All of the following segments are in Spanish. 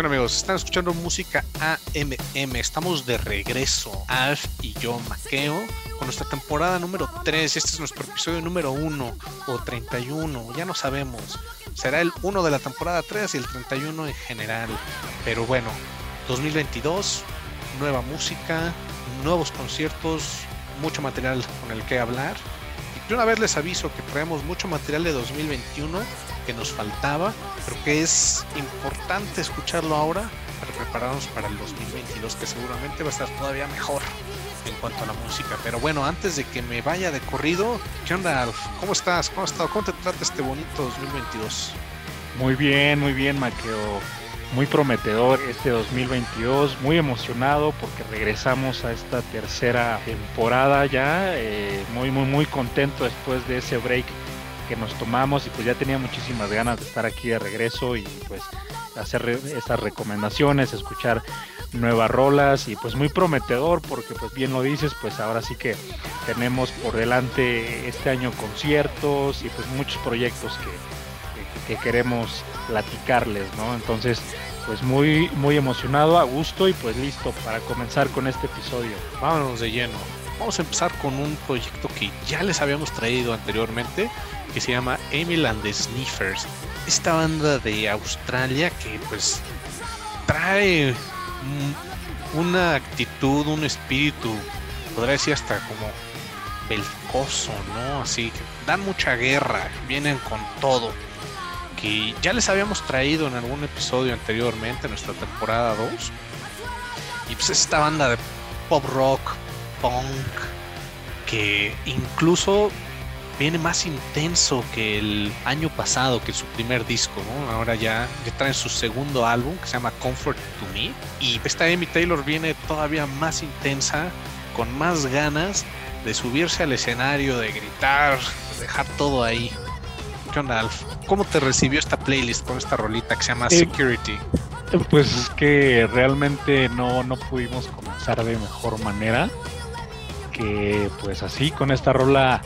¿Qué onda amigos? Están escuchando música AMM. Estamos de regreso, Alf y yo, Maqueo, con nuestra temporada número 3. Este es nuestro episodio número 1 o 31, ya no sabemos. Será el 1 de la temporada 3 y el 31 en general. Pero bueno, 2022, nueva música, nuevos conciertos, mucho material con el que hablar. Y de una vez les aviso que traemos mucho material de 2021 que nos faltaba, pero que es importante escucharlo ahora para prepararnos para el 2022, que seguramente va a estar todavía mejor en cuanto a la música. Pero bueno, antes de que me vaya de corrido, ¿qué onda? ¿Cómo estás? ¿Cómo has estado? ¿Cómo te trata este bonito 2022? Muy bien, muy bien, Maqueo. Muy prometedor este 2022, muy emocionado porque regresamos a esta tercera temporada ya, eh, muy, muy, muy contento después de ese break que nos tomamos y pues ya tenía muchísimas ganas de estar aquí de regreso y pues hacer estas recomendaciones, escuchar nuevas rolas y pues muy prometedor porque pues bien lo dices, pues ahora sí que tenemos por delante este año conciertos y pues muchos proyectos que, que, queremos platicarles, ¿no? Entonces pues muy muy emocionado, a gusto y pues listo para comenzar con este episodio. Vámonos de lleno. Vamos a empezar con un proyecto que ya les habíamos traído anteriormente que se llama Emil and the Sniffers. Esta banda de Australia que pues trae una actitud, un espíritu, podría decir hasta como belcoso, ¿no? Así que dan mucha guerra, vienen con todo. Que ya les habíamos traído en algún episodio anteriormente, en nuestra temporada 2. Y pues esta banda de pop rock, punk, que incluso viene más intenso que el año pasado, que su primer disco, ¿no? Ahora ya, ya traen su segundo álbum que se llama Comfort to Me. Y esta Amy Taylor viene todavía más intensa, con más ganas de subirse al escenario, de gritar, de dejar todo ahí. ¿Qué onda, Alf? ¿Cómo te recibió esta playlist con esta rolita que se llama Security? Pues es que realmente no, no pudimos comenzar de mejor manera que pues así con esta rola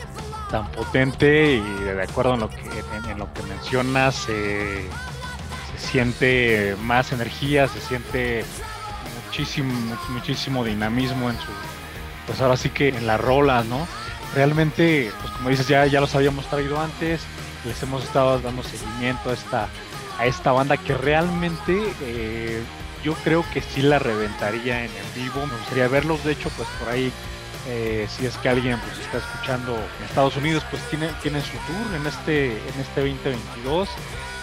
tan potente y de acuerdo en lo que, en, lo que mencionas, se siente más energía, se siente muchísimo, muchísimo dinamismo en su, pues ahora sí que en la rola, ¿no? Realmente, pues como dices, ya, ya los habíamos traído antes, les hemos estado dando seguimiento a esta, a esta banda que realmente eh, yo creo que sí la reventaría en el vivo. Me gustaría verlos, de hecho, pues por ahí eh, si es que alguien pues está escuchando en Estados Unidos, pues tienen, tienen su tour en este, en este 2022.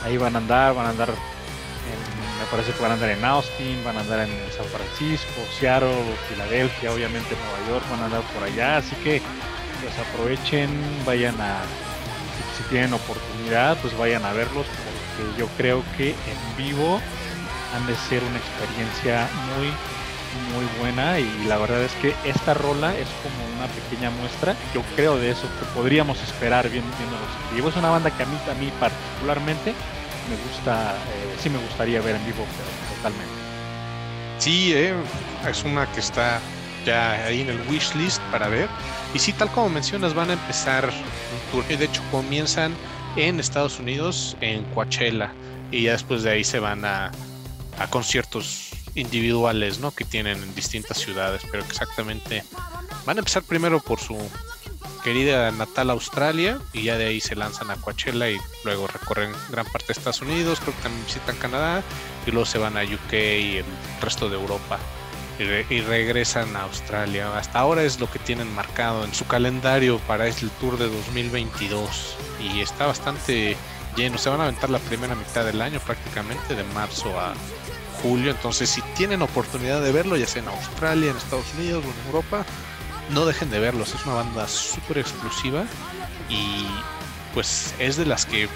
Ahí van a andar, van a andar, me parece que van a andar en Austin, van a andar en San Francisco, Seattle, Filadelfia, obviamente Nueva York, van a andar por allá. Así que pues aprovechen, vayan a, si, tienen oportunidad, pues vayan a verlos, porque yo creo que en vivo han de ser una experiencia muy muy buena y la verdad es que esta rola es como una pequeña muestra, yo creo de eso que podríamos esperar viendo, los en vivo. Es una banda que a mí, a mí particularmente me gusta, eh, sí me gustaría ver en vivo, pero totalmente. Sí, eh, es una que está ya ahí en el wish list para ver. Y sí, tal como mencionas, van a empezar tour. De hecho, comienzan en Estados Unidos, en Coachella, y ya después de ahí se van a, a conciertos individuales, ¿no? Que tienen en distintas ciudades, pero exactamente van a empezar primero por su querida natal Australia y ya de ahí se lanzan a Coachella y luego recorren gran parte de Estados Unidos, creo que también visitan Canadá y luego se van a UK y el resto de Europa y, regresan a Australia. Hasta ahora es lo que tienen marcado en su calendario para el tour de 2022 y está bastante lleno. Se van a aventar la primera mitad del año prácticamente de marzo a julio. Entonces, si tienen oportunidad de verlo, ya sea en Australia, en Estados Unidos o en Europa, no dejen de verlos. Es una banda súper exclusiva y pues es de las que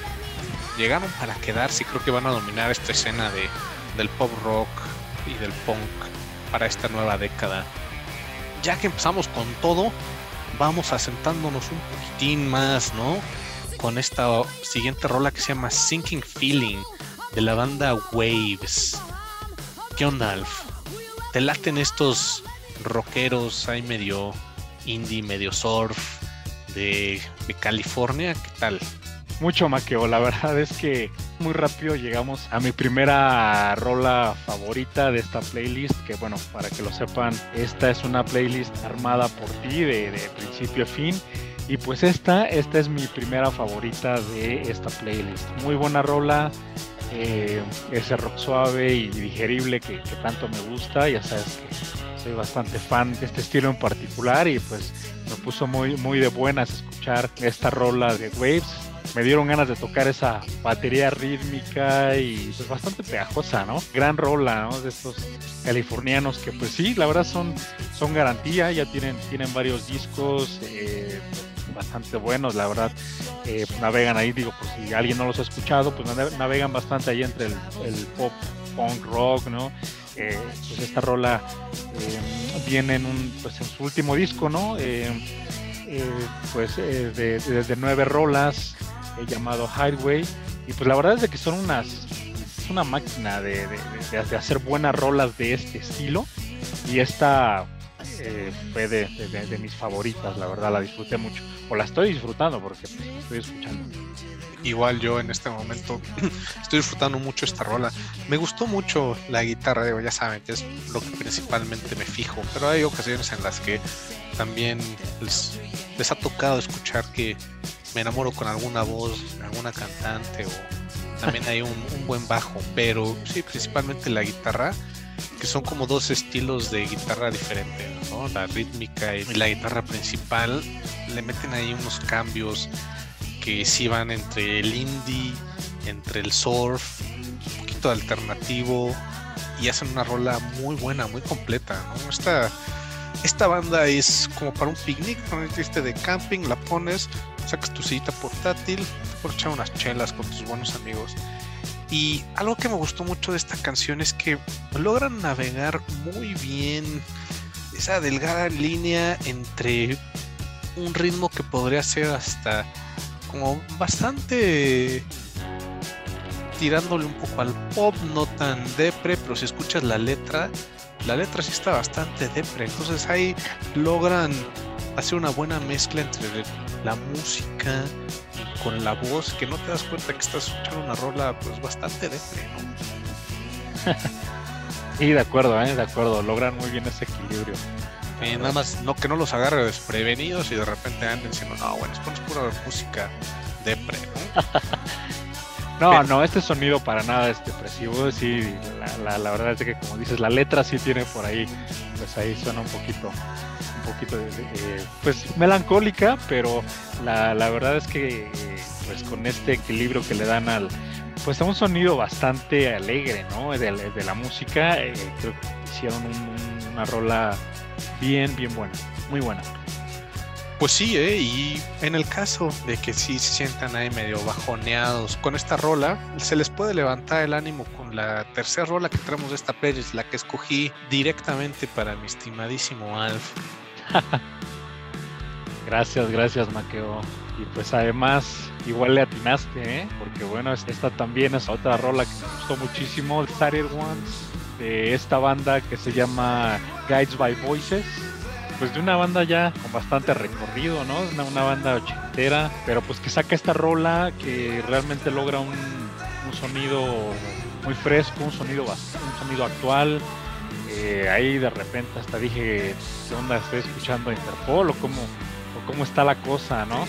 llegaron para quedarse y creo que van a dominar esta escena de, del pop rock y del punk para esta nueva década. Ya que empezamos con todo, vamos asentándonos un poquitín más, ¿no? Con esta siguiente rola que se llama Sinking Feeling de la banda Waves. ¿Qué onda, Alf? ¿Te laten estos rockeros ahí medio indie, medio surf de, California? ¿Qué tal? Mucho maqueo, la verdad es que muy rápido llegamos a mi primera rola favorita de esta playlist, que bueno, para que lo sepan, esta es una playlist armada por ti de, principio a fin. Y pues esta, esta es mi primera favorita de esta playlist. Muy buena rola, eh, ese rock suave y digerible que, que, tanto me gusta. Ya sabes que soy bastante fan de este estilo en particular y pues me puso muy, muy de buenas escuchar esta rola de Waves me dieron ganas de tocar esa batería rítmica y pues bastante pegajosa, ¿no? Gran rola, ¿no? De estos californianos que pues sí, la verdad son, son garantía, ya tienen, tienen varios discos eh, bastante buenos, la verdad. Eh, navegan ahí, digo, pues si alguien no los ha escuchado, pues navegan bastante ahí entre el, pop, punk, rock, ¿no? Eh, pues esta rola viene en, un, pues en su último disco, ¿no? pues de, de, nueve rolas, llamado Highway. Y pues la verdad es de que son unas. Es una máquina de, de, hacer buenas rolas de este estilo. Y esta eh, fue de, mis favoritas, la verdad, la disfruté mucho. O la estoy disfrutando porque pues, estoy escuchando. Igual yo en este momento estoy disfrutando mucho esta rola. Me gustó mucho la guitarra, ya saben que es lo que principalmente me fijo, pero hay ocasiones en las que también les ha tocado escuchar que me enamoro con alguna voz, alguna cantante o también hay un, buen bajo, pero sí, principalmente la guitarra, que son como dos estilos de guitarra diferentes. La rítmica y la guitarra principal le meten ahí unos cambios que sí van entre el indie, entre el surf, un poquito alternativo y hacen una rola muy buena, muy completa, ¿no? Esta, esta banda es como para un picnic, ¿no? de camping, la pones, sacas tu sillita portátil, por echar unas chelas con tus buenos amigos. Y algo que me gustó mucho de esta canción es que logran navegar muy bien esa delgada línea entre un ritmo que podría ser hasta como bastante tirándole un poco al pop, no tan depre, pero si escuchas la letra, la letra sí está bastante depre. Entonces ahí logran hacer una buena mezcla entre la música con la voz que no te das cuenta que estás escuchando una rola pues bastante de ¿no? sí, de acuerdo, ¿eh? de acuerdo, logran muy bien ese equilibrio. Y nada más no que no los agarre desprevenidos y de repente anden diciendo, no, bueno, pones pura música depre, ¿no? no, no, este sonido para nada es depresivo, sí, la, la, verdad es que como dices, la letra sí tiene por ahí, pues ahí suena un poquito poquito de, pues melancólica, pero la, la, verdad es que pues con este equilibrio que le dan al pues a un sonido bastante alegre, ¿no? De, de la música, eh, creo que hicieron una rola bien, bien buena, muy buena. Pues sí, ¿eh? y en el caso de que sí se sientan ahí medio bajoneados con esta rola, se les puede levantar el ánimo con la tercera rola que traemos de esta playlist, la que escogí directamente para mi estimadísimo Alf. gracias, gracias, Maqueo. Y pues además, igual le atinaste, ¿eh? Porque bueno, esta también es otra rola que me gustó muchísimo, Started Ones, de esta banda que se llama Guides by Voices. Pues de una banda ya con bastante recorrido, ¿no? Una, banda ochentera, pero pues que saca esta rola que realmente logra un, un sonido muy fresco, un sonido, un sonido actual, eh, ahí de repente hasta dije, ¿qué onda? ¿Estoy escuchando Interpol o cómo, o cómo está la cosa, no?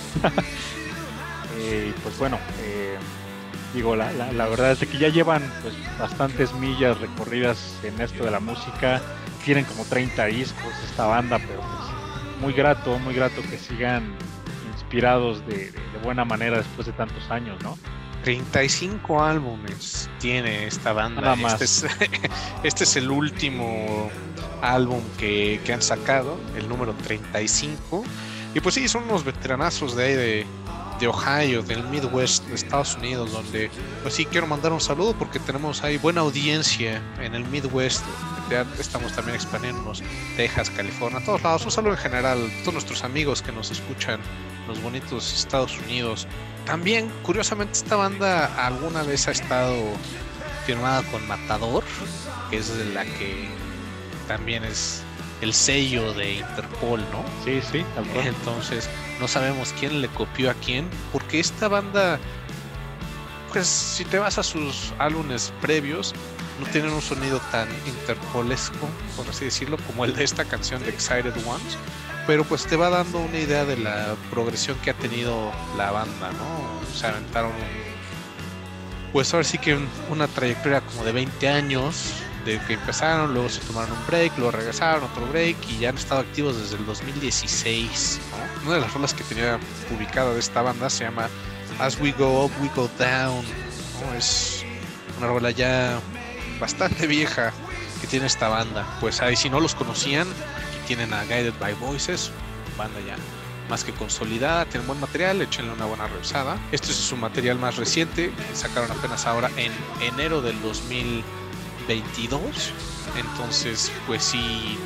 eh, pues bueno, eh, digo, la, la, verdad es que ya llevan pues, bastantes millas recorridas en esto de la música, tienen como 30 discos esta banda, pero pues muy grato, muy grato que sigan inspirados de buena manera después de tantos años, ¿no? 35 álbumes tiene esta banda. Este es, este es, el último álbum que, han sacado, el número 35. Y pues sí, son unos veteranazos de ahí de, de Ohio, del Midwest de Estados Unidos, donde pues sí quiero mandar un saludo porque tenemos ahí buena audiencia en el Midwest. Estamos también expandiéndonos Texas, California, todos lados. Un saludo en general a todos nuestros amigos que nos escuchan los bonitos Estados Unidos. También, curiosamente, esta banda alguna vez ha estado firmada con Matador, que es la que también es el sello de Interpol, ¿no? Sí, sí, Entonces, no sabemos quién le copió a quién, porque esta banda pues si te vas a sus álbumes previos, no tienen un sonido tan interpolesco, por así decirlo, como el de esta canción de Excited Ones, pero pues te va dando una idea de la progresión que ha tenido la banda, ¿no? Se aventaron, pues ahora sí que una trayectoria como de 20 años, que empezaron, luego se tomaron un break, luego regresaron, otro break y ya han estado activos desde el 2016. Una de las rolas que tenía publicada de esta banda se llama As We Go Up, We Go Down. Es una rola ya bastante vieja que tiene esta banda. Pues ahí si no los conocían, aquí tienen a Guided by Voices, banda ya más que consolidada, tienen buen material, échenle una buena revisada. Este es su material más reciente, sacaron apenas ahora en enero del 2000 22. Entonces, pues sí,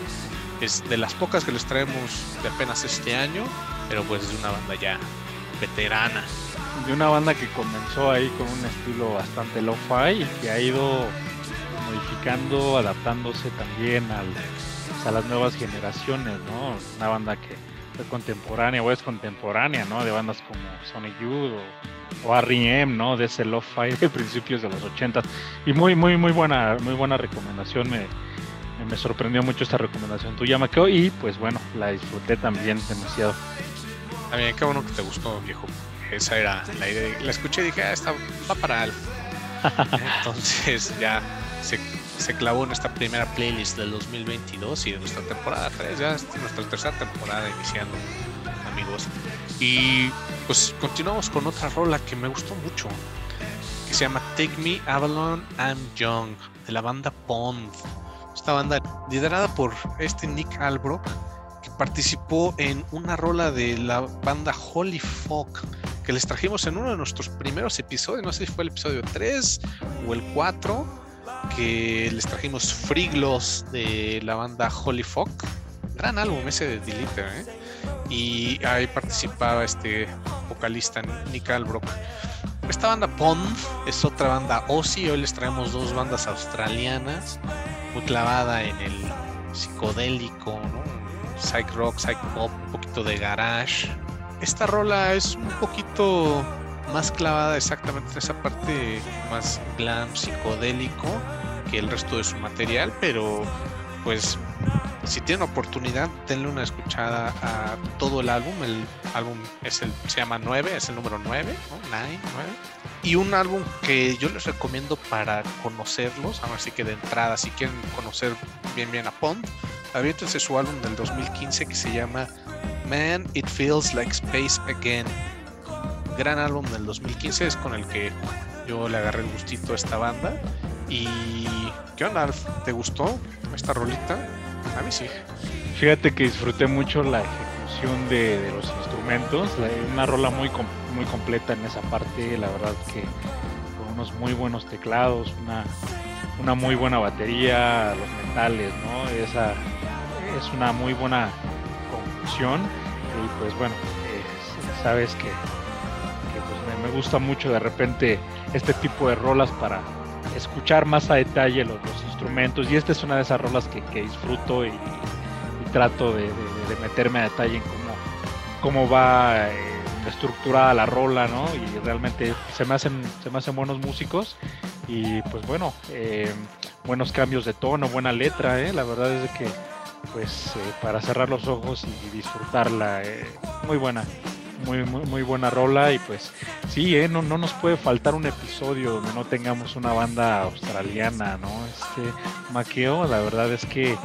es de las pocas que les traemos de apenas este año, pero pues de una banda ya veterana. De una banda que comenzó ahí con un estilo bastante lo-fi y que ha ido modificando, adaptándose también al, a las nuevas generaciones, ¿no? Una banda que contemporánea o es contemporánea, ¿no? De bandas como Sonic Youth o o R.E.M., ¿no? De ese Love-Fi de principios de los 80 y muy muy muy buena muy buena recomendación me, me sorprendió mucho esta recomendación tuya Maqueo y pues bueno la disfruté también demasiado también qué bueno que te gustó viejo esa era la idea la escuché y dije ah, esta va para algo entonces ya se, se, clavó en esta primera playlist del 2022 y de nuestra temporada 3 ya es nuestra tercera temporada iniciando amigos y pues continuamos con otra rola que me gustó mucho, que se llama Take Me Avalon I'm Young, de la banda Pond. Esta banda liderada por este Nick Albrook, que participó en una rola de la banda Holy Folk, que les trajimos en uno de nuestros primeros episodios, no sé si fue el episodio 3 o el 4, que les trajimos Friglos de la banda Holy Folk. Gran álbum ese de Deliter, ¿eh? y ahí participaba este vocalista Nick Albrook. Esta banda Pond es otra banda Ozzy, hoy les traemos dos bandas australianas, muy clavada en el psicodélico, psych rock, psych pop, un poquito de garage. Esta rola es un poquito más clavada exactamente en esa parte más glam, psicodélico que el resto de su material, pero pues si tienen oportunidad, denle una escuchada a todo el álbum. El álbum es el, se llama 9, es el número 9, ¿no? 9, 9. Y un álbum que yo les recomiendo para conocerlos, ver si que de entrada, si quieren conocer bien bien a Pond, aviéntense su álbum del 2015 que se llama Man, It Feels Like Space Again. Gran álbum del 2015, es con el que yo le agarré el gustito a esta banda. Y, ¿qué onda? ¿Te gustó esta rolita? A mí sí. Fíjate que disfruté mucho la ejecución de, los instrumentos, una rola muy, muy completa en esa parte, la verdad que con unos muy buenos teclados, una, una muy buena batería, los metales, ¿no? Esa es una muy buena confusión y pues bueno, eh, sabes que, pues me, gusta mucho de repente este tipo de rolas para escuchar más a detalle los, instrumentos y esta es una de esas rolas que, disfruto y, trato de, meterme a detalle en cómo, cómo va eh, estructurada la rola, ¿no? Y realmente se me hacen, se me hacen buenos músicos y pues bueno, eh, buenos cambios de tono, buena letra, ¿eh? La verdad es que pues eh, para cerrar los ojos y disfrutarla, muy buena muy, muy, muy buena rola y pues sí, ¿eh? no, no nos puede faltar un episodio donde no tengamos una banda australiana, ¿no? Este Maqueo, la verdad es que...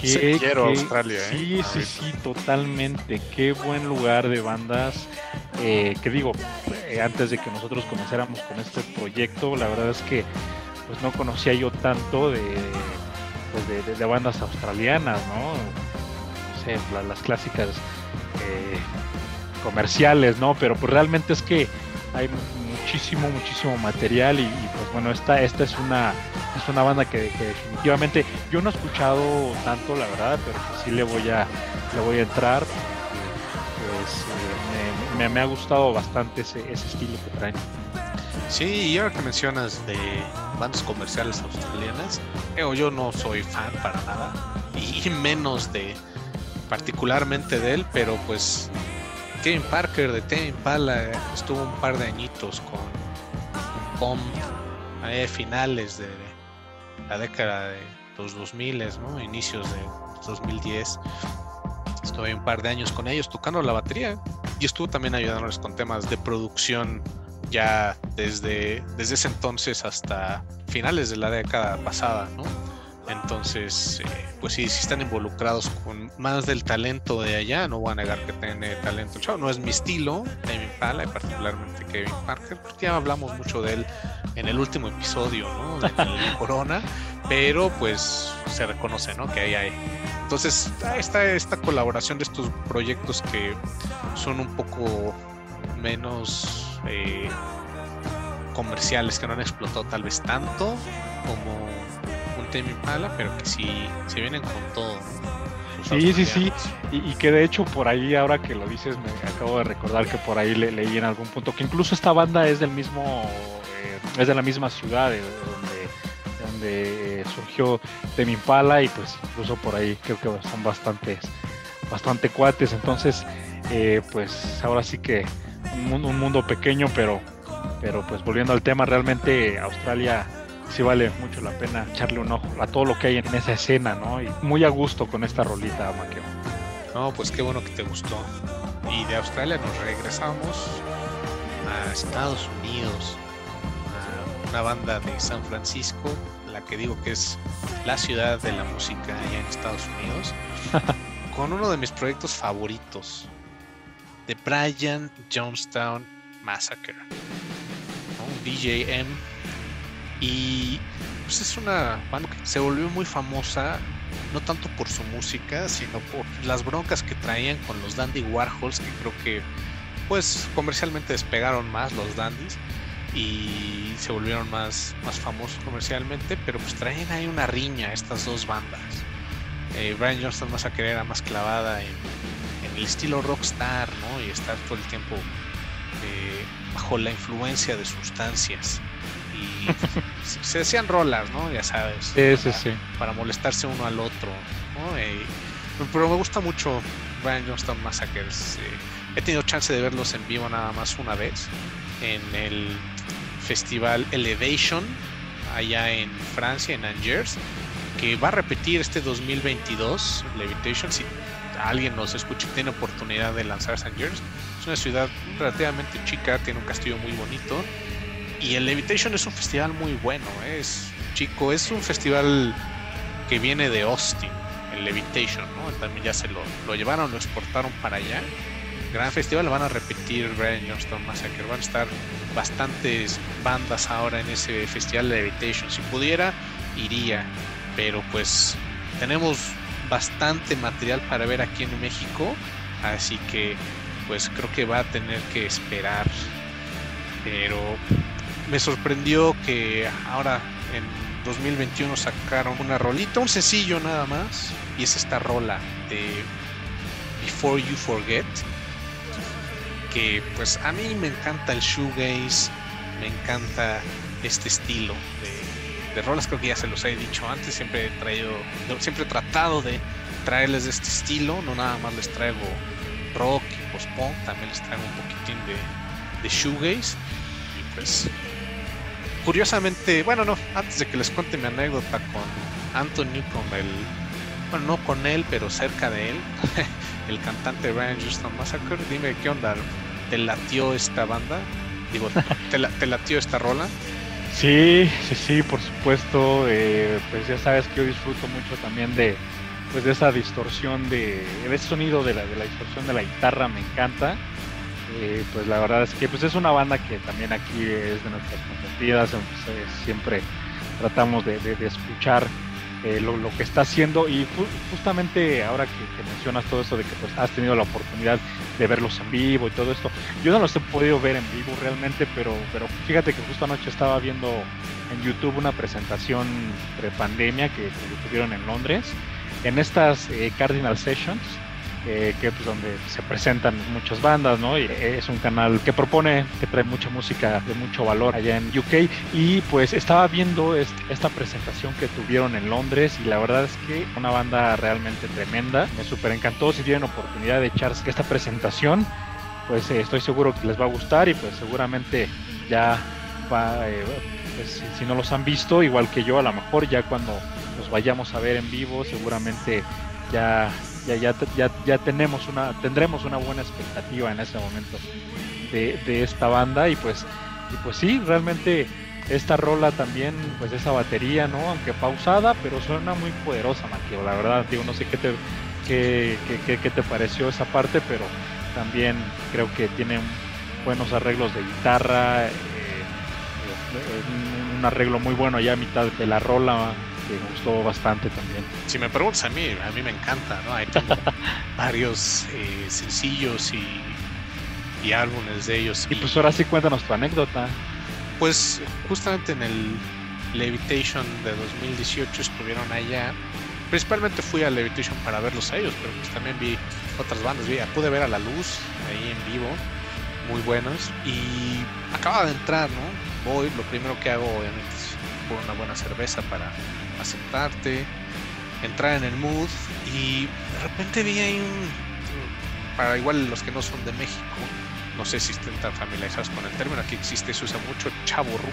que quiero Australia, ¿eh? Sí, sí, sí, totalmente. Qué buen lugar de bandas. Eh, que digo, eh, antes de que nosotros comenzáramos con este proyecto, la verdad es que pues no conocía yo tanto de, pues, de, bandas australianas, ¿no? No sé, las clásicas eh, comerciales, ¿no? Pero pues realmente es que hay muchísimo, muchísimo material y, pues bueno, esta, esta es una es una banda que, definitivamente yo no he escuchado tanto, la verdad, pero sí le voy a le voy a entrar. Pues eh, me, ha gustado bastante ese, estilo que traen. Sí, y ahora que mencionas de bandas comerciales australianas, yo no soy fan para nada, y menos de particularmente de él, pero pues Kevin Parker de Tame Impala estuvo un par de añitos con punk a finales de la década de los 2000, ¿no? inicios de 2010. Estuve un par de años con ellos tocando la batería y estuvo también ayudándoles con temas de producción ya desde, desde ese entonces hasta finales de la década pasada, ¿no? Entonces, eh, pues sí, si están involucrados con más del talento de allá, no voy a negar que tiene talento. no es mi estilo, David Pala, y particularmente Kevin Parker, porque ya hablamos mucho de él en el último episodio, ¿no? De Corona, pero pues se reconoce, ¿no? Que ahí hay. Entonces, está esta colaboración de estos proyectos que son un poco menos eh, comerciales, que no han explotado tal vez tanto como mi pala pero que sí se vienen con todo. Sí, sí, sí. Y, que de hecho por ahí, ahora que lo dices, me acabo de recordar que por ahí le, leí en algún punto que incluso esta banda es del mismo, eh, es de la misma ciudad de donde, donde eh, surgió Temi Pala y pues incluso por ahí creo que son bastantes, bastante cuates. Entonces, eh, pues ahora sí que un, un mundo pequeño, pero, pero pues volviendo al tema, realmente Australia sí vale mucho la pena echarle un ojo a todo lo que hay en esa escena, ¿no? Y muy a gusto con esta rolita, Maqueo. No, pues qué bueno que te gustó. Y de Australia nos regresamos a Estados Unidos, a una banda de San Francisco, la que digo que es la ciudad de la música allá en Estados Unidos, con uno de mis proyectos favoritos, The Brian Jonestown Massacre. Un DJM y pues es una banda que se volvió muy famosa, no tanto por su música, sino por las broncas que traían con los Dandy Warhols, que creo que pues comercialmente despegaron más los Dandies y se volvieron más, más famosos comercialmente, pero pues traían ahí una riña estas dos bandas. Eh, Brian Johnston más a querer era más clavada en, el estilo rockstar, ¿no? Y estar todo el tiempo eh, bajo la influencia de sustancias se decían rolas, ¿no? Ya sabes. para, molestarse uno al otro, eh, pero me gusta mucho Brian Johnston Massacres. Eh, he tenido chance de verlos en vivo nada más una vez en el festival Elevation allá en Francia, en Angers, que va a repetir este 2022, Levitation, si alguien nos escucha y tiene oportunidad de lanzarse a Angers. Es una ciudad relativamente chica, tiene un castillo muy bonito y el Levitation es un festival muy bueno, ¿eh? es chico, es un festival que viene de Austin, el Levitation. También ya se lo, lo llevaron, lo exportaron para allá. Gran festival, van a repetir Brian Johnston Massacre, van a estar bastantes bandas ahora en ese festival Levitation. Si pudiera, iría, pero pues tenemos bastante material para ver aquí en México, así que pues creo que va a tener que esperar. Pero me sorprendió que ahora en 2021 sacaron una rolita, un sencillo nada más, y es esta rola de Before You Forget, que pues a mí me encanta el shoegaze, me encanta este estilo de, rolas, creo que ya se los he dicho antes, siempre he traído, siempre he tratado de traerles de este estilo, no nada más les traigo rock y post-punk, también les traigo un poquitín de, de shoegaze, y pues curiosamente, bueno, no, antes de que les cuente mi anécdota con Anthony, con el, bueno, no con él, pero cerca de él, el cantante Ryan Justin Massacre, dime qué onda, ¿te latió esta banda? Digo, ¿te, latió esta rola? Sí, sí, sí, por supuesto. Eh, pues ya sabes que yo disfruto mucho también de, pues de esa distorsión de, de ese sonido de la, de la distorsión de la guitarra, me encanta. Eh, pues la verdad es que pues es una banda que también aquí es de nuestras consentidas, siempre tratamos de, escuchar eh, lo, que está haciendo y justamente ahora que, mencionas todo eso de que pues has tenido la oportunidad de verlos en vivo y todo esto, yo no los he podido ver en vivo realmente, pero, pero fíjate que justo anoche estaba viendo en YouTube una presentación pre-pandemia que, tuvieron en Londres, en estas eh, Cardinal Sessions, eh, que pues donde se presentan muchas bandas, ¿no? Y es un canal que propone, que trae mucha música de mucho valor allá en UK y pues estaba viendo esta presentación que tuvieron en Londres y la verdad es que una banda realmente tremenda, me súper encantó, si tienen oportunidad de echarse esta presentación, pues eh, estoy seguro que les va a gustar y pues seguramente ya eh, pues, si no los han visto, igual que yo, a lo mejor ya cuando los vayamos a ver en vivo, seguramente ya, ya, ya, ya, ya tenemos una, tendremos una buena expectativa en ese momento de, de esta banda y pues, y pues sí, realmente esta rola también, pues esa batería, ¿no? Aunque pausada, pero suena muy poderosa, Maquio. La verdad, digo, no sé qué te, qué, qué, qué te pareció esa parte, pero también creo que tiene buenos arreglos de guitarra, eh, eh, un arreglo muy bueno allá a mitad de la rola que me gustó bastante también. Si me preguntas a mí, a mí me encanta, ¿no? Hay varios eh, sencillos y, y, álbumes de ellos. Y, pues ahora sí cuéntanos tu anécdota. Pues justamente en el Levitation de 2018 estuvieron allá. Principalmente fui a Levitation para verlos a ellos, pero pues también vi otras bandas. Vi, pude ver a La Luz ahí en vivo, muy buenos. Y acaba de entrar, ¿no? Voy, lo primero que hago obviamente es por una buena cerveza para aceptarte, entrar en el mood y de repente vi ahí un... Para igual los que no son de México, no sé si estén tan familiarizados con el término, aquí existe, se usa mucho chavo ruco,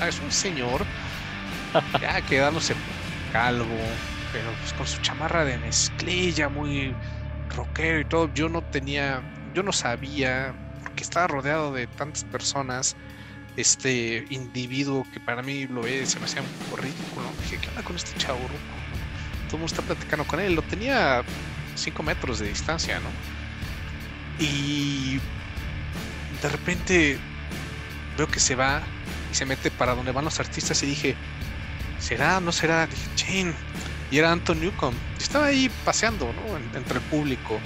¿no? Es un señor ya quedándose calvo, pero pues con su chamarra de mezclilla, muy rockero y todo. Yo no tenía, yo no sabía, porque estaba rodeado de tantas personas, este individuo que para mí lo ve, se me hacía un poco ridículo. Dije, ¿qué onda con este chavo? Todo el mundo está platicando con él, lo tenía 5 metros de distancia, ¿no? Y de repente veo que se va y se mete para donde van los artistas y dije, ¿será? ¿No será? Dije, Chin. Y era Anton Newcomb. estaba ahí paseando, ¿no? entre el público,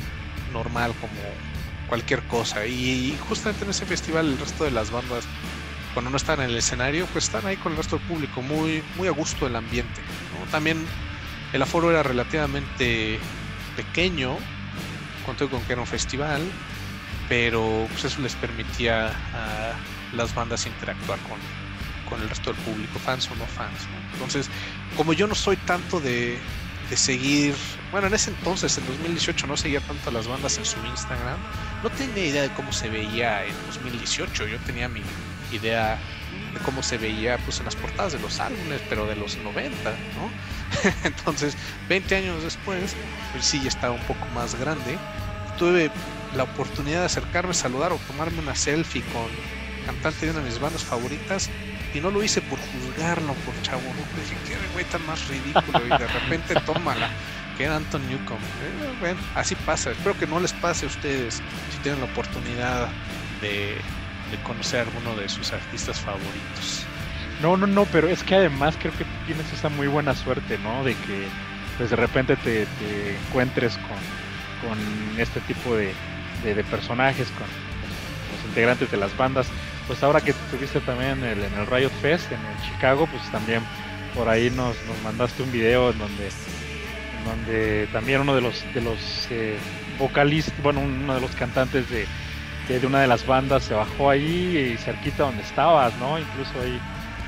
normal, como cualquier cosa. Y, justamente en ese festival el resto de las bandas, cuando no están en el escenario, pues están ahí con el resto del público, muy, muy a gusto el ambiente. También el aforo era relativamente pequeño, conté con que era un festival, pero pues eso les permitía a las bandas interactuar con, con el resto del público, fans o no fans. Entonces, como yo no soy tanto de, de, seguir, bueno, en ese entonces, en 2018, no seguía tanto a las bandas en su Instagram, no tenía idea de cómo se veía en 2018, yo tenía mi idea de cómo se veía pues en las portadas de los álbumes, pero de los 90, ¿no? Entonces, 20 años después, pues sí, ya estaba un poco más grande. Tuve la oportunidad de acercarme, saludar o tomarme una selfie con cantante de una de mis bandas favoritas y no lo hice por juzgarlo, por chavo, ¿no? dije, qué güey tan más ridículo y de repente tómala, que era Anton Newcomb. Eh, bueno, así pasa, espero que no les pase a ustedes si tienen la oportunidad de, de conocer a de sus artistas favoritos. No, no, no, pero es que además creo que tienes esa muy buena suerte, ¿no? De que pues de repente te, encuentres con, con este tipo de, de, personajes, con, los integrantes de las bandas. Pues ahora que estuviste también en el, en el Riot Fest en el Chicago, pues también por ahí nos, nos mandaste un video en donde, donde también uno de los de los eh, vocalistas, bueno, uno de los cantantes de, de, una de las bandas se bajó ahí y cerquita donde estabas, ¿no? Incluso ahí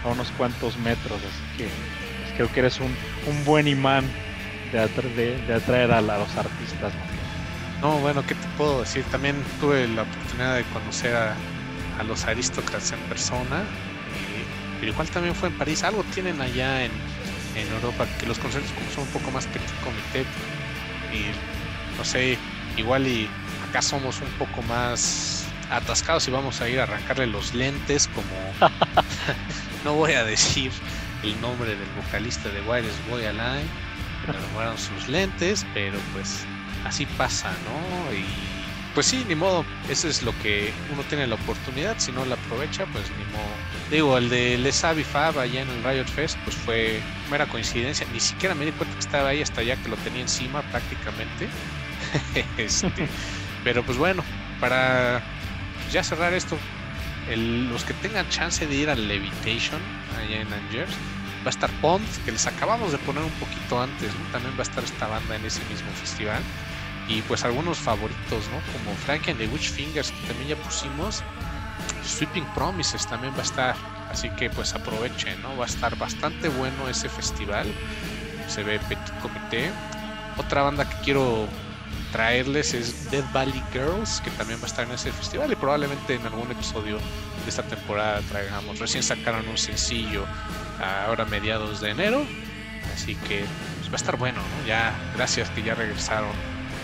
a unos cuantos metros, así que pues, creo que eres un, un buen imán de, de, atraer a, los artistas. No, bueno, ¿qué te puedo decir? También tuve la oportunidad de conocer a, los aristócratas en persona, eh, pero igual también fue en París. Algo tienen allá en, en Europa, que los conciertos como son un poco más petit comité, y no sé, igual y acá somos un poco más atascados y vamos a ir a arrancarle los lentes como no voy a decir el nombre del vocalista de Wireless Boy Alive, me robaron sus lentes, pero pues así pasa, ¿no? Y pues sí, ni modo, eso es lo que uno tiene la oportunidad, si no la aprovecha, pues ni modo. Digo, el de Les Fab allá en el Riot Fest, pues fue mera coincidencia, ni siquiera me di cuenta que estaba ahí hasta ya que lo tenía encima prácticamente. este, pero pues bueno, para ya cerrar esto, los que tengan chance de ir al Levitation allá en Angers, va a estar Pond, que les acabamos de poner un poquito antes, también va a estar esta banda en ese mismo festival y pues algunos favoritos, ¿no? Como Frank and the Witch Fingers, que también ya pusimos. Sweeping Promises también va a estar, así que pues aprovechen, ¿no? Va a estar bastante bueno ese festival. Se ve Petit Comité. Otra banda que quiero traerles es Dead Valley Girls, que también va a estar en ese festival y probablemente en algún episodio de esta temporada traigamos. Recién sacaron un sencillo ahora mediados de enero, así que pues, va a estar bueno, ¿no? Ya, gracias que ya regresaron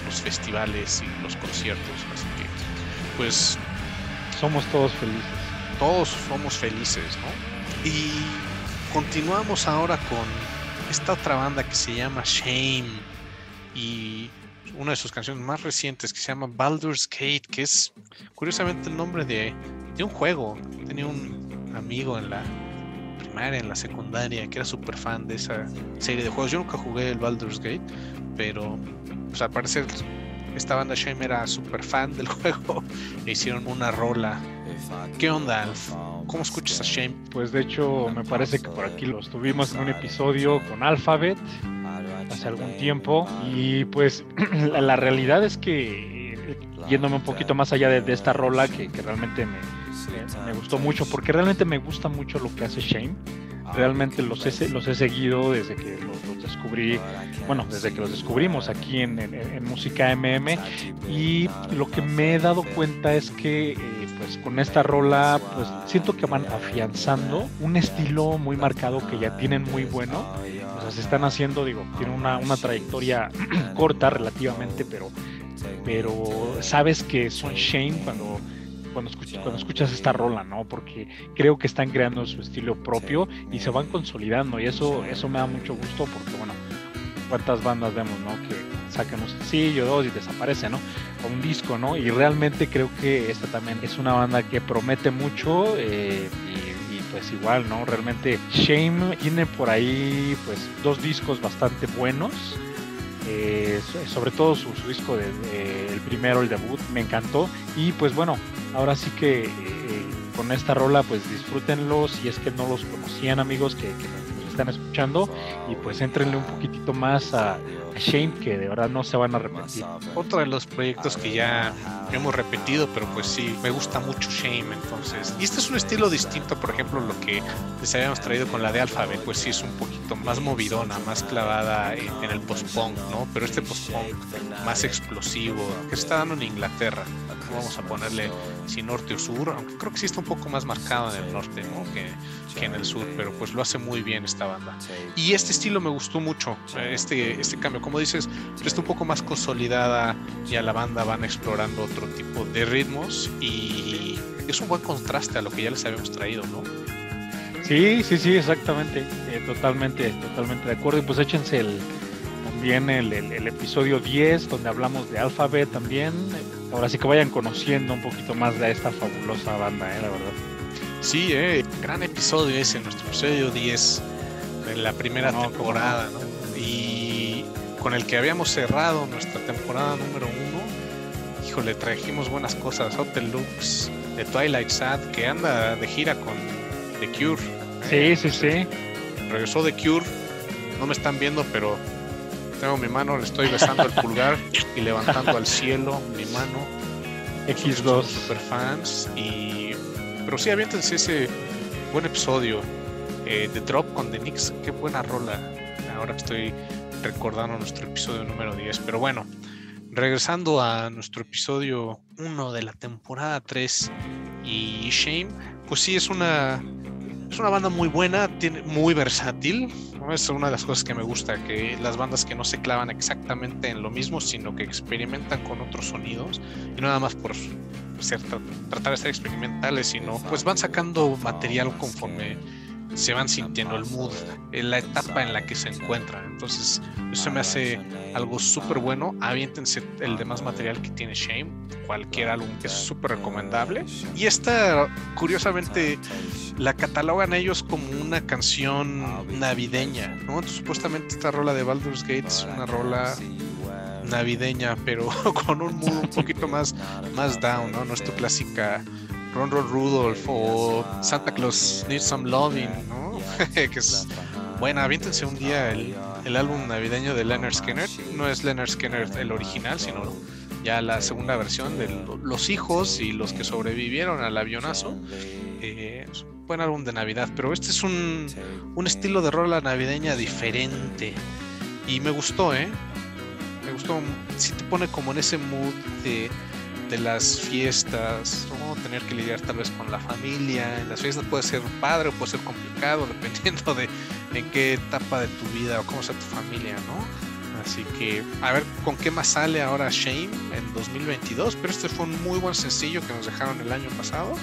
los festivales y los conciertos, así que pues somos todos felices. Todos somos felices, ¿no? Y continuamos ahora con esta otra banda que se llama Shame y una de sus canciones más recientes que se llama Baldur's Gate, que es curiosamente el nombre de, de un juego. Tenía un amigo en la primaria, en la secundaria, que era súper fan de esa serie de juegos. Yo nunca jugué el Baldur's Gate, pero pues, al parecer esta banda Shame era súper fan del juego e hicieron una rola. ¿Qué onda, Alf? ¿Cómo escuchas a Shame? Pues de hecho me parece que por aquí lo estuvimos en un episodio con Alphabet hace algún tiempo y pues la, realidad es que eh, yéndome un poquito más allá de, esta rola que, realmente me, me, gustó mucho porque realmente me gusta mucho lo que hace Shane. Realmente los he, los he seguido desde que los, descubrí, bueno, desde que los descubrimos aquí en, Música MM y lo que me he dado cuenta es que eh, pues con esta rola pues siento que van afianzando un estilo muy marcado que ya tienen muy bueno, sea, se están haciendo, digo, tienen una, una trayectoria corta relativamente, pero, pero sabes que son Shane cuando cuando, cuando escuchas esta rola, ¿no? Porque creo que están creando su estilo propio y se van consolidando y eso, eso me da mucho gusto porque, bueno, cuántas bandas vemos, ¿no? Que sacan un sencillo, dos y desaparecen, ¿no? O un disco, ¿no? Y realmente creo que esta también es una banda que promete mucho eh, y, pues igual, ¿no? Realmente Shame tiene por ahí pues dos discos bastante buenos. Eh, sobre todo su, disco de, el primero, el debut, me encantó. Y pues bueno, ahora sí que eh, con esta rola pues disfrútenlo si es que no los conocían amigos que, nos están escuchando y pues entrenle un poquitito más a, Shame que de verdad no se van a repetir. Otro de los proyectos que ya hemos repetido, pero pues sí, me gusta mucho Shame entonces. Y este es un estilo distinto, por ejemplo, lo que les habíamos traído con la de Alphabet, pues sí es un poquito más movidona, más clavada en, en el post-punk, ¿no? Pero este post-punk más explosivo, que se está dando en Inglaterra vamos a ponerle si norte o sur, aunque creo que sí está un poco más marcado en el norte que, que, en el sur, pero pues lo hace muy bien esta banda. Y este estilo me gustó mucho, este, este cambio, como dices, está un poco más consolidada, y a la banda van explorando otro tipo de ritmos y es un buen contraste a lo que ya les habíamos traído, ¿no? Sí, sí, sí, exactamente, eh, totalmente, totalmente de acuerdo. Y pues échense el, también el, el, episodio 10, donde hablamos de Alphabet también, ahora sí que vayan conociendo un poquito más de esta fabulosa banda, ¿eh? la verdad. Sí, eh, gran episodio ese, nuestro episodio 10 de la primera temporada, ¿no? Y con el que habíamos cerrado nuestra temporada número 1. Híjole, trajimos buenas cosas. Hotel Lux, de Twilight Sad, que anda de gira con The Cure. Sí, sí, sí. Regresó The Cure. No me están viendo, pero tengo mi mano, le estoy besando el pulgar y levantando al cielo mi mano. X2. Super fans. Y... Pero sí, aviéntense ese buen episodio eh, de Drop con The Knicks. Qué buena rola. Ahora que estoy recordando nuestro episodio número 10. Pero bueno, regresando a nuestro episodio 1 de la temporada 3 y Shame, pues sí es una es una banda muy buena, tiene, muy versátil. Es una de las cosas que me gusta, que las bandas que no se clavan exactamente en lo mismo, sino que experimentan con otros sonidos. Y no nada más por ser, tratar de ser experimentales, sino pues van sacando material conforme se van sintiendo el mood, en la etapa en la que se encuentran. Entonces, eso me hace algo súper bueno. Aviéntense el demás material que tiene Shame, cualquier álbum es súper recomendable. Y esta, curiosamente, la catalogan ellos como una canción navideña, ¿no? supuestamente esta rola de Baldur's Gate es una rola navideña, pero con un mood un poquito más, más down, ¿no? No es tu clásica Ron Ron Rudolph o Santa Claus Needs Some Loving, ¿no? que es buena. Aviéntense un día el, el, álbum navideño de Leonard Skinner. No es Leonard Skinner el original, sino ya la segunda versión de Los hijos y los que sobrevivieron al avionazo. Eh, es un buen álbum de Navidad, pero este es un, un estilo de rola navideña diferente. Y me gustó, ¿eh? Me gustó, sí te pone como en ese mood de, de las fiestas, tener que lidiar tal vez con la familia. En las fiestas puede ser padre o puede ser complicado, dependiendo de en qué etapa de tu vida o cómo sea tu familia, ¿no? Así que a ver con qué más sale ahora Shame en 2022. Pero este fue un muy buen sencillo que nos dejaron el año pasado.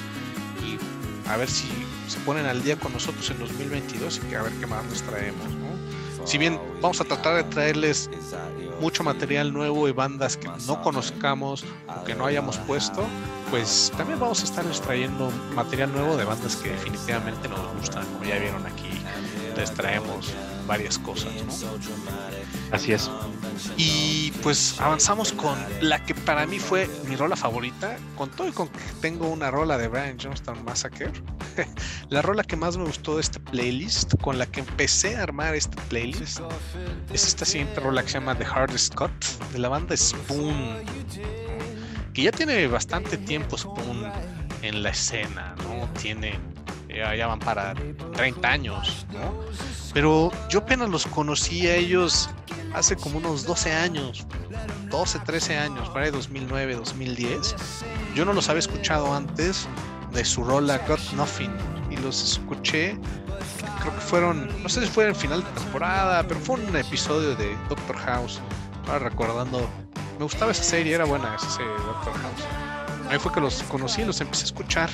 Y a ver si se ponen al día con nosotros en 2022 y a ver qué más nos traemos. ¿no? Si bien vamos a tratar de traerles mucho material nuevo y bandas que no conozcamos o que no hayamos puesto, pues también vamos a estarles trayendo material nuevo de bandas que definitivamente nos gustan, como ya vieron aquí, les traemos varias cosas, ¿no? Así es. Y pues avanzamos con la que para mí fue mi rola favorita, con todo y con que tengo una rola de Brian Johnston Massacre. la rola que más me gustó de este playlist, con la que empecé a armar este playlist, es esta siguiente rola que se llama The Hardest Cut, de la banda Spoon, que ya tiene bastante tiempo Spoon en la escena, ¿no? Tiene ya, van para 30 años, ¿no? Pero yo apenas los conocí a ellos hace como unos 12 años, 12, 13 años, para el 2009, 2010. Yo no los había escuchado antes de su rola Got Nothing y los escuché, creo que fueron, no sé si fue en final de temporada, pero fue un episodio de Doctor House. Ahora recordando, me gustaba esa serie, era buena esa serie de Doctor House. Ahí fue que los conocí, los empecé a escuchar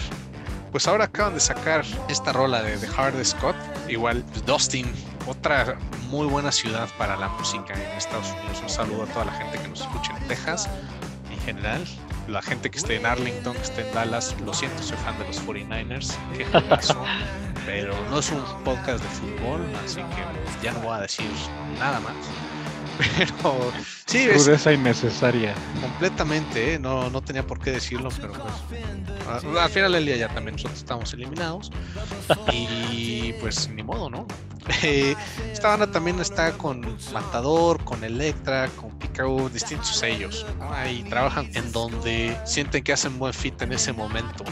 pues ahora acaban de sacar esta rola de The Hardest Scott, igual pues, Dustin, otra muy buena ciudad para la música en Estados Unidos. Un saludo a toda la gente que nos escucha en Texas en general, la gente que esté en Arlington, que esté en Dallas, lo siento, soy fan de los 49ers, qué pero no es un podcast de fútbol, así que ya no voy a decir nada más. Pero sí, es innecesaria. Completamente, ¿eh? no, no tenía por qué decirlo, pero pues al final del día ya también nosotros estamos eliminados y pues ni modo, ¿no? Eh, esta banda también está con Matador, con Electra, con Picao, distintos sellos. Ahí trabajan en donde sienten que hacen buen fit en ese momento.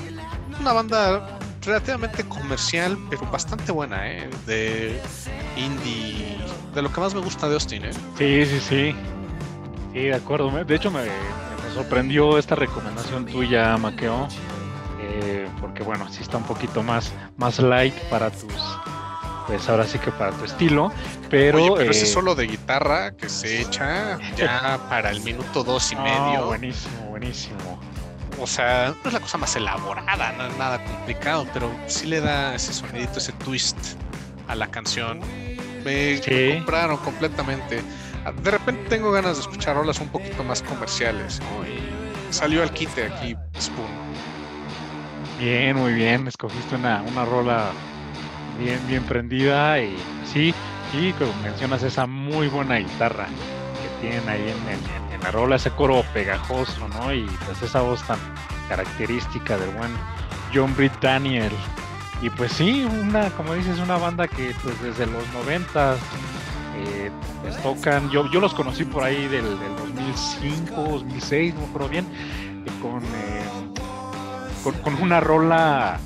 Una banda relativamente comercial, pero bastante buena, ¿eh? De indie de lo que más me gusta de Austin, ¿eh? Sí, sí, sí. Sí, de acuerdo. De hecho, me, sorprendió esta recomendación tuya, Maqueo. Eh, porque, bueno, sí está un poquito más, más light para tus. Pues ahora sí que para tu estilo. Pero. Oye, pero ese eh, solo de guitarra que se echa ya para el minuto dos y medio. Buenísimo, buenísimo. O sea, no es la cosa más elaborada, no es nada complicado, pero sí le da ese sonidito, ese twist a la canción me compraron completamente. De repente tengo ganas de escuchar rolas un poquito más comerciales, Y salió al quite aquí Spoon. Bien, muy bien. Escogiste una, una rola bien, bien prendida y sí, sí, como mencionas esa muy buena guitarra que tienen ahí en, en, la rola, ese coro pegajoso, ¿no? Y pues esa voz tan característica del buen John Britt Daniel. Y pues sí, una, como dices, una banda que pues desde los 90 eh, pues tocan, yo, yo los conocí por ahí del, 2005, 2006, no me acuerdo bien, eh, con, con, una rola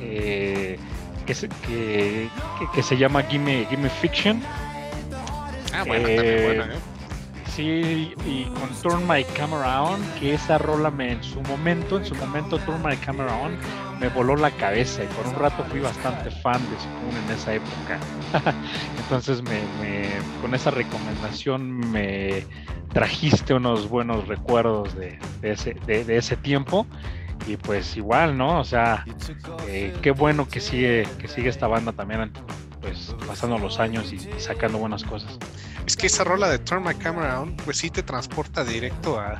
eh, que, se, que, que, se llama Gimme, Gimme Fiction. Ah, bueno, también ¿eh? Sí, y con Turn My Camera On, que esa rola me, en su momento, en su momento Turn My Camera On me voló la cabeza y por un rato fui bastante fan de Spoon en esa época. Entonces me, con esa recomendación me trajiste unos buenos recuerdos de, ese, de, ese tiempo y pues igual, ¿no? O sea, eh, qué bueno que sigue, que sigue esta banda también pues pasando los años y sacando buenas cosas es que esa rola de Turn My Camera On, pues sí te transporta directo a,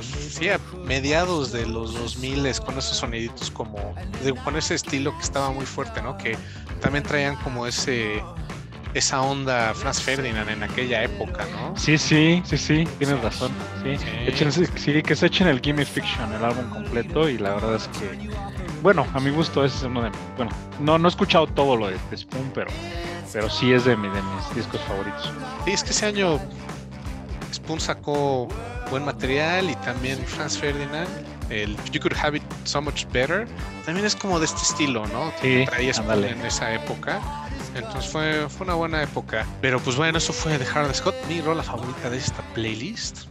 sí, a mediados de los 2000 con esos soniditos como, con ese estilo que estaba muy fuerte, ¿no? Que también traían como ese esa onda Franz Ferdinand en aquella época, ¿no? Sí, sí, sí, sí, tienes razón. Sí, sí que se echen el Gimme Fiction, el álbum completo, y la verdad es que, bueno, a mi gusto ese es uno de, bueno, no, no he escuchado todo lo de Spoon, pero pero sí es de, mi, de mis discos favoritos. Sí, es que ese año Spoon sacó buen material y también Franz Ferdinand, el You Could Have It So Much Better, también es como de este estilo, ¿no? Sí, traía en esa época. Entonces fue, fue una buena época. Pero pues bueno, eso fue de Hard Scott, mi rola favorita de esta playlist.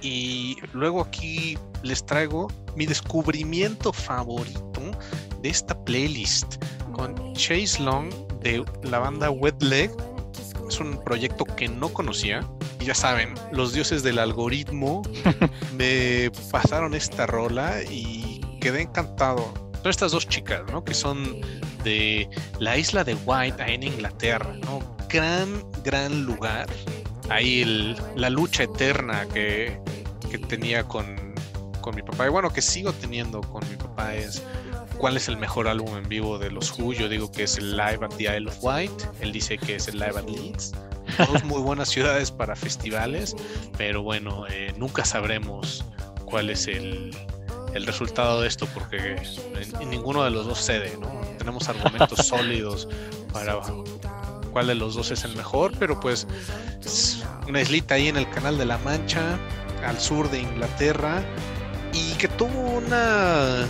Y luego aquí les traigo mi descubrimiento favorito de esta playlist con Chase Long de la banda Wet Leg. Es un proyecto que no conocía. Y ya saben, los dioses del algoritmo me pasaron esta rola y quedé encantado. Son estas dos chicas, ¿no? Que son de la isla de White, ahí en Inglaterra, ¿no? Gran, gran lugar. Ahí la lucha eterna que, que tenía con, con mi papá, y bueno, que sigo teniendo con mi papá es cuál es el mejor álbum en vivo de los Who. Yo digo que es el Live at the Isle of White, él dice que es el Live at Leeds. Dos muy buenas ciudades para festivales, pero bueno, eh, nunca sabremos cuál es el, el resultado de esto porque en, ninguno de los dos cede, ¿no? Tenemos argumentos sólidos para cuál de los dos es el mejor, pero pues una islita ahí en el Canal de la Mancha, al sur de Inglaterra, y que tuvo una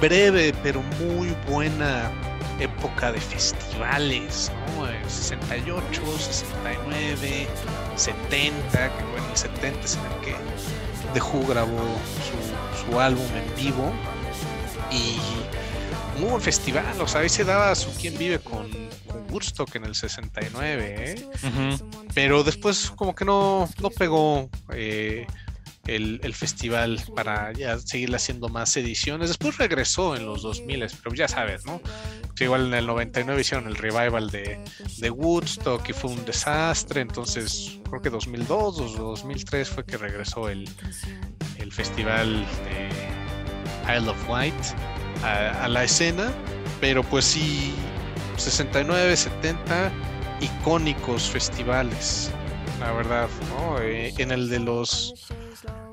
breve pero muy buena época de festivales, ¿no? 68, 69, 70, que bueno, el 70 es en el que The Who grabó su, álbum en vivo y muy buen festival, o sea, ahí se daba su quien vive con, Woodstock en el 69, ¿eh? pero después como que no, no pegó eh, el, festival para ya seguir haciendo más ediciones. Después regresó en los 2000, pero ya sabes, ¿no? igual en el 99 hicieron el revival de, de, Woodstock y fue un desastre. Entonces, creo que 2002 o 2003 fue que regresó el, el festival de Isle of Wight a, la escena. Pero pues sí, 69, 70 icónicos festivales, la verdad, ¿no? Eh, en el de los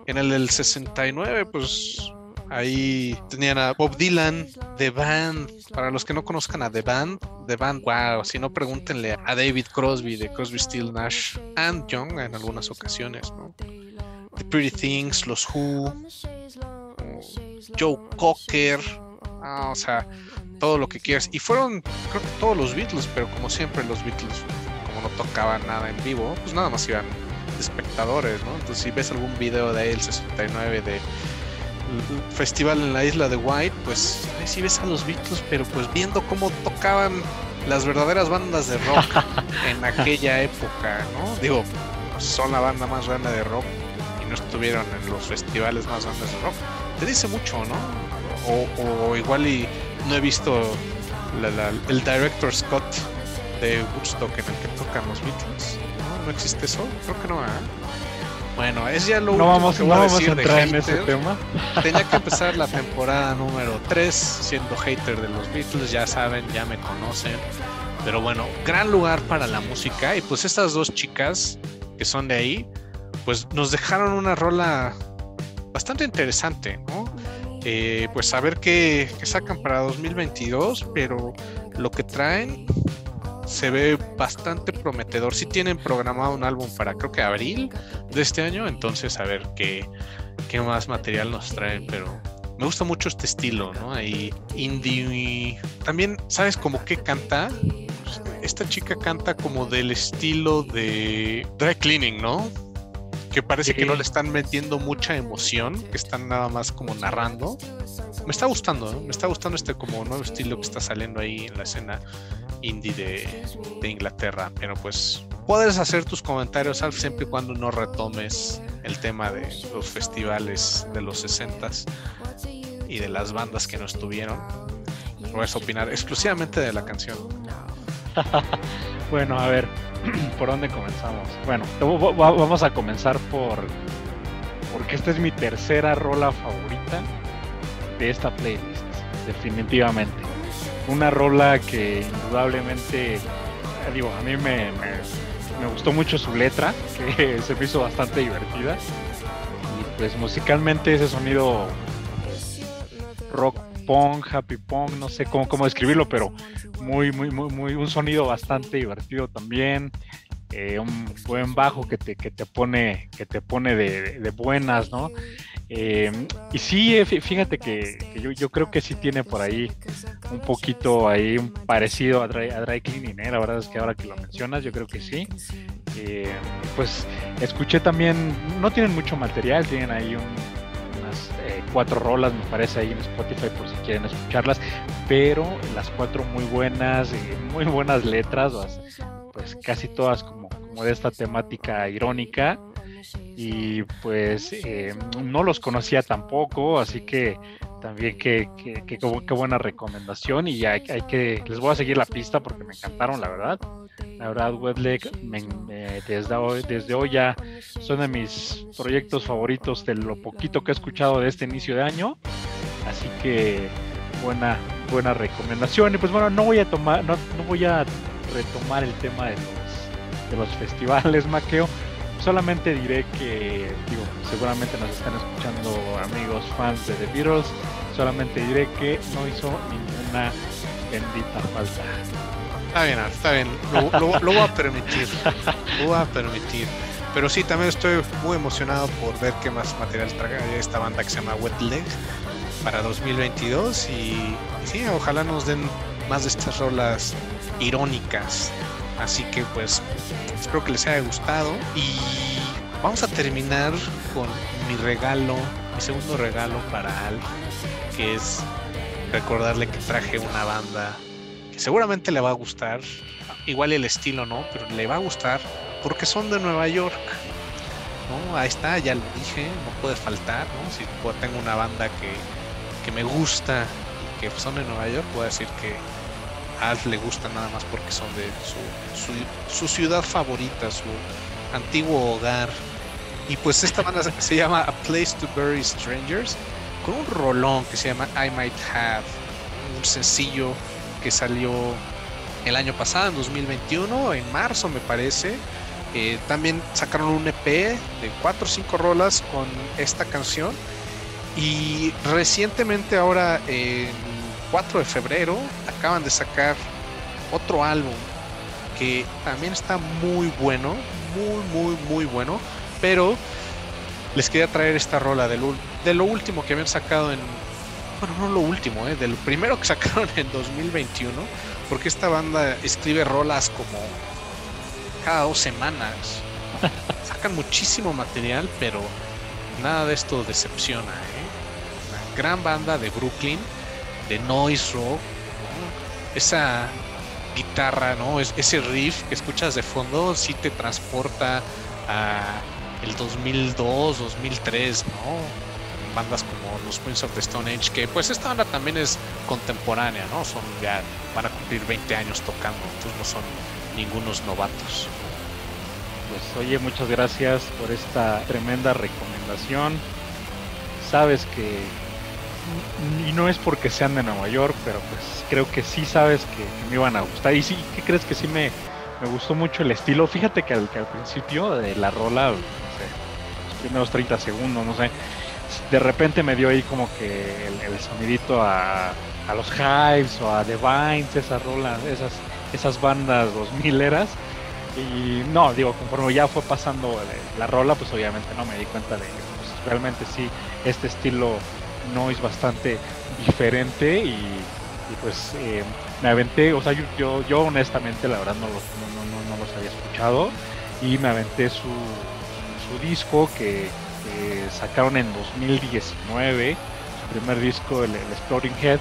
en el del 69, pues ahí tenían a Bob Dylan, The Band. Para los que no conozcan a The Band, The Band, wow, si no pregúntenle a David Crosby de Crosby, Still, Nash and Young en algunas ocasiones. The Pretty Things, Los Who, Joe Cocker, ah, o sea, todo lo que quieras. Y fueron, creo que todos los Beatles, pero como siempre los Beatles, como no tocaban nada en vivo, pues nada más iban espectadores, ¿no? Entonces, si ves algún video de el 69 de festival en la isla de White, pues ahí sí ves a los Beatles, pero pues viendo cómo tocaban las verdaderas bandas de rock en aquella época, ¿no? Digo, son la banda más grande de rock y no estuvieron en los festivales más grandes de rock. Te dice mucho, ¿no? O, igual y no he visto el director Scott de Woodstock en el que tocan los Beatles no existe eso? Creo que no, ¿eh? Bueno, es ya lo no vamos, que a decir entrar en ese tema. Tenía que empezar la temporada número 3 siendo hater de los Beatles, ya saben, ya me conocen. Pero bueno, gran lugar para la música. Y pues estas dos chicas que son de ahí, pues nos dejaron una rola bastante interesante, ¿no? Eh, pues saber qué, qué sacan para 2022, pero lo que traen se ve bastante prometedor. Si tienen programado un álbum para creo que abril de este año, entonces a ver qué, qué más material nos traen, pero me gusta mucho este estilo, ¿no? Ahí indie. También, ¿sabes cómo que canta? Esta chica canta como del estilo de dry cleaning, ¿no? Que parece que no le están metiendo mucha emoción, que están nada más como narrando. Me está gustando, ¿no? me está gustando este como nuevo estilo que está saliendo ahí en la escena indie de, Inglaterra. Pero pues puedes hacer tus comentarios, Alf, siempre y cuando no retomes el tema de los festivales de los 60 y de las bandas que no estuvieron. Puedes opinar exclusivamente de la canción. bueno, a ver, ¿por dónde comenzamos? Bueno, vamos a comenzar por. Porque esta es mi tercera rola favorita de esta playlist, definitivamente una rola que indudablemente, eh, digo, a mí me, gustó mucho su letra, que se me hizo bastante divertida. Y pues musicalmente ese sonido rock punk, happy punk, no sé cómo, cómo describirlo, pero muy, muy, muy, muy, un sonido bastante divertido también. Eh, un buen bajo que te, que te pone, que te pone de, buenas, ¿no? Eh, y sí, eh, fíjate que, yo, creo que sí tiene por ahí un poquito ahí un parecido a Dry, a Cleaning, ¿eh? la verdad es que ahora que lo mencionas, yo creo que sí. Pues escuché también, no tienen mucho material, tienen ahí eh, cuatro rolas, me parece, ahí en Spotify por si quieren escucharlas, pero las cuatro muy buenas, muy buenas letras, pues casi todas como, como de esta temática irónica y pues eh, no los conocía tampoco, así que también qué, qué, buena recomendación y hay, hay, que les voy a seguir la pista porque me encantaron la verdad. La verdad Wetleg desde, hoy, desde hoy ya son de mis proyectos favoritos de lo poquito que he escuchado de este inicio de año. Así que buena buena recomendación. Y pues bueno no voy a tomar no, no voy a retomar el tema de los, de los festivales maqueo solamente diré que, digo, seguramente nos están escuchando amigos fans de The Beatles, solamente diré que no hizo ninguna bendita falta. Está bien, está bien, lo, voy a permitir, lo voy a permitir. Pero sí, también estoy muy emocionado por ver qué más material trae esta banda que se llama Wet Leg para 2022 y sí, ojalá nos den más de estas rolas irónicas. Así que pues espero que les haya gustado y vamos a terminar con mi regalo, mi segundo regalo para Al, que es recordarle que traje una banda que seguramente le va a gustar, igual el estilo no, pero le va a gustar porque son de Nueva York. ¿no? Ahí está, ya lo dije, no puede faltar, ¿no? Si tengo una banda que, que me gusta y que son de Nueva York, puedo decir que Le gusta nada más porque son de su, ciudad favorita, su antiguo hogar. Y pues esta banda se llama A Place to Bury Strangers, con un rolón que se llama I Might Have, un sencillo que salió el año pasado, en 2021, en marzo me parece. Eh, también sacaron un EP de 4 o 5 rolas con esta canción. Y recientemente ahora en 4 de febrero acaban de sacar otro álbum que también está muy bueno, muy, muy, muy bueno. Pero les quería traer esta rola de lo, último que habían sacado en. Bueno, no lo último, ¿eh? de lo primero que sacaron en 2021. Porque esta banda escribe rolas como cada dos semanas. Sacan muchísimo material, pero nada de esto decepciona. ¿eh? Una gran banda de Brooklyn de noise rock, esa guitarra, ¿no? Es, ese riff que escuchas de fondo sí te transporta a el 2002, 2003, ¿no? Bandas como los Queens of the Stone Age, que pues esta banda también es contemporánea, ¿no? Son ya, van a cumplir 20 años tocando, entonces no son ningunos novatos. Pues oye, muchas gracias por esta tremenda recomendación. Sabes que y no es porque sean de Nueva York, pero pues creo que sí sabes que, me iban a gustar. Y sí, ¿qué crees que sí me, me gustó mucho el estilo? Fíjate que al, principio de la rola, no sé, los primeros 30 segundos, no sé, de repente me dio ahí como que el, sonidito a, a, los Hives o a The Vines, esas rolas, esas, esas bandas 2000 eras. Y no, digo, conforme ya fue pasando la, rola, pues obviamente no me di cuenta de que pues, realmente sí, este estilo no es bastante diferente y, pues eh, me aventé, o sea, yo, yo, honestamente la verdad no los, no, los había escuchado y me aventé su, su disco que, sacaron en 2019, su primer disco, el, Exploring Head,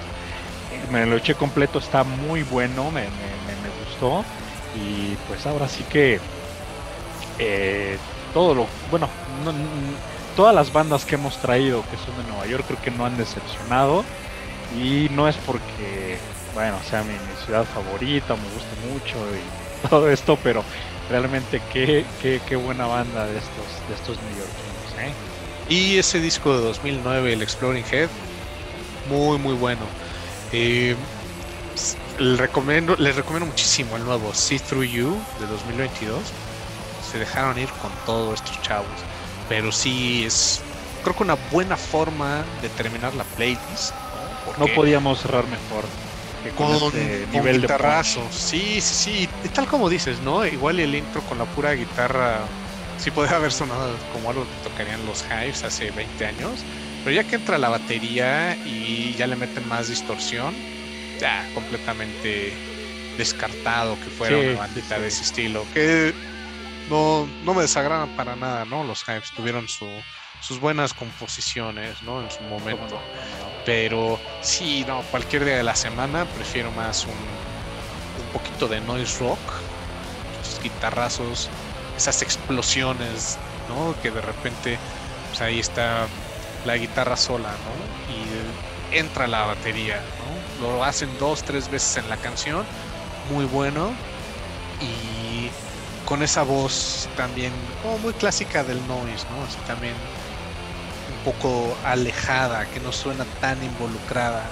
me lo eché completo, está muy bueno, me, gustó y pues ahora sí que eh, todo lo, bueno, no, todas las bandas que hemos traído que son de Nueva York creo que no han decepcionado y no es porque, bueno, sea mi, ciudad favorita, me gusta mucho y todo esto, pero realmente qué, qué, buena banda de estos, de estos neoyorquinos, ¿eh? Y ese disco de 2009, el Exploring Head, muy, muy bueno. Eh, les, recomiendo, les recomiendo muchísimo el nuevo See Through You de 2022. Se dejaron ir con todos estos chavos pero sí es creo que una buena forma de terminar la playlist. No, no podíamos cerrar mejor. Que con, este nivel de sí, sí, sí, tal como dices, ¿no? Igual el intro con la pura guitarra sí podría haber sonado como algo que tocarían los Hives hace 20 años, pero ya que entra la batería y ya le meten más distorsión, ya completamente descartado que fuera una bandita de ese estilo. Que no, no me desagradan para nada, ¿no? Los Hypes tuvieron su, sus buenas composiciones, ¿no? En su momento. Pero sí, no, cualquier día de la semana prefiero más un, un poquito de noise rock, esos guitarrazos, esas explosiones, ¿no? Que de repente, pues ahí está la guitarra sola, ¿no? Y entra la batería, ¿no? Lo hacen dos, tres veces en la canción, muy bueno. Y con esa voz también, como muy clásica del noise, ¿no? Así también un poco alejada, que no suena tan involucrada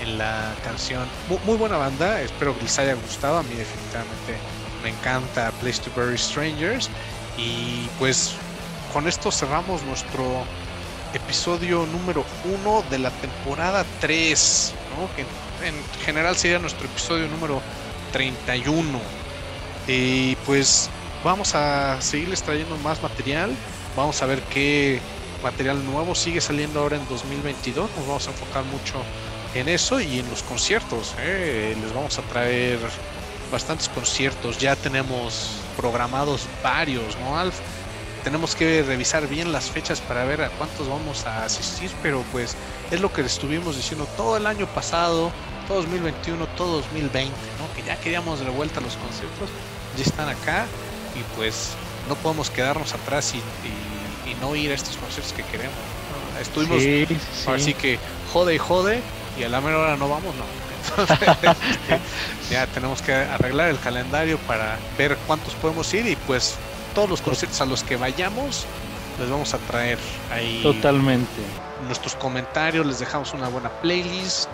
en la canción. Muy, buena banda, espero que les haya gustado. A mí definitivamente me encanta Place to Bury Strangers. Y pues con esto cerramos nuestro episodio número 1 de la temporada 3, que en general sería nuestro episodio número 31. Y pues vamos a seguirles trayendo más material. Vamos a ver qué material nuevo sigue saliendo ahora en 2022. Nos vamos a enfocar mucho en eso y en los conciertos. ¿eh? Les vamos a traer bastantes conciertos. Ya tenemos programados varios, ¿no, Alf? tenemos que revisar bien las fechas para ver a cuántos vamos a asistir, pero pues es lo que estuvimos diciendo todo el año pasado, todo 2021, todo 2020, ¿no? Que ya queríamos de vuelta los conciertos, ya están acá y pues no podemos quedarnos atrás y, no ir a estos conciertos que queremos. Estuvimos así que jode y jode y a la mera hora no vamos, no. Entonces, este, ya tenemos que arreglar el calendario para ver cuántos podemos ir y pues todos los conciertos a los que vayamos, les vamos a traer ahí. Totalmente. Nuestros comentarios, les dejamos una buena playlist.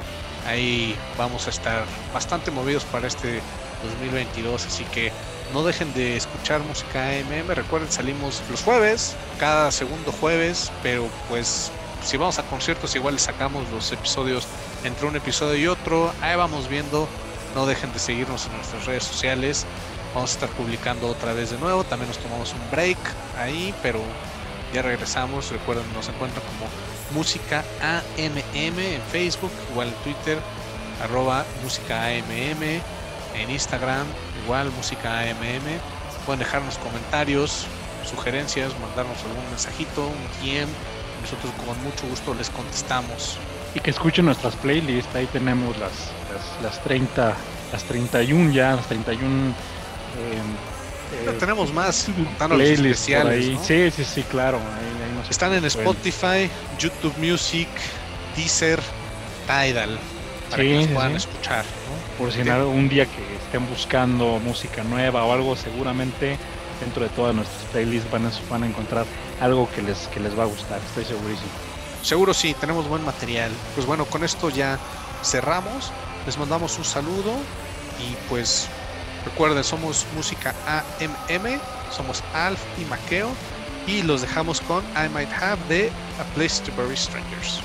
Ahí vamos a estar bastante movidos para este 2022, así que no dejen de escuchar música AMM. Recuerden, salimos los jueves, cada segundo jueves, pero pues si vamos a conciertos, igual sacamos los episodios entre un episodio y otro. Ahí vamos viendo. No dejen de seguirnos en nuestras redes sociales. Vamos a estar publicando otra vez de nuevo. También nos tomamos un break ahí, pero ya regresamos. Recuerden, nos encuentran como Música AMM en Facebook, igual en Twitter, arroba Música AMM, en Instagram, igual Música AMM. Pueden dejarnos comentarios, sugerencias, mandarnos algún mensajito, un DM. Nosotros con mucho gusto les contestamos. Y que escuchen nuestras playlists, ahí tenemos las, las, las 30, las 31 ya, las 31 eh, tenemos más especiales. Sí, sí, sí, claro. Están en Spotify, YouTube Music, Deezer, Tidal, para que nos puedan escuchar. Por si un día que estén buscando música nueva o algo, seguramente dentro de todas nuestras playlists van a, van a encontrar algo que les, que les va a gustar, estoy segurísimo. Seguro sí, tenemos buen material. Pues bueno, con esto ya cerramos. Les mandamos un saludo y pues Recuerden, somos música AMM, somos Alf y Maqueo y los dejamos con I Might Have de A Place to Bury Strangers.